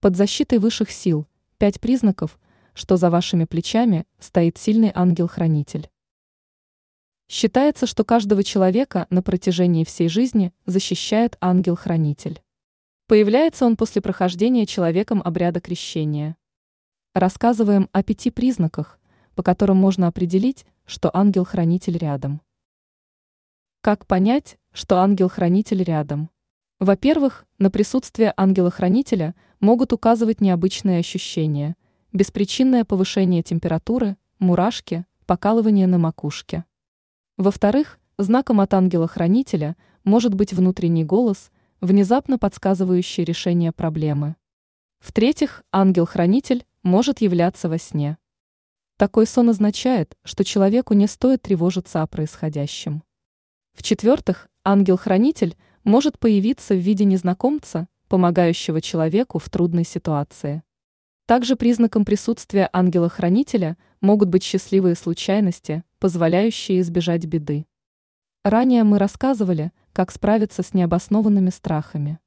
Под защитой высших сил – пять признаков, что за вашими плечами стоит сильный ангел-хранитель. Считается, что каждого человека на протяжении всей жизни защищает ангел-хранитель. Появляется он после прохождения человеком обряда крещения. Рассказываем о пяти признаках, по которым можно определить, что ангел-хранитель рядом. Как понять, что ангел-хранитель рядом? Во-первых, на присутствие ангела-хранителя могут указывать необычные ощущения, беспричинное повышение температуры, мурашки, покалывание на макушке. Во-вторых, знаком от ангела-хранителя может быть внутренний голос, внезапно подсказывающий решение проблемы. В-третьих, ангел-хранитель может являться во сне. Такой сон означает, что человеку не стоит тревожиться о происходящем. В-четвертых, ангел-хранитель – может появиться в виде незнакомца, помогающего человеку в трудной ситуации. Также признаком присутствия ангела-хранителя могут быть счастливые случайности, позволяющие избежать беды. Ранее мы рассказывали, как справиться с необоснованными страхами.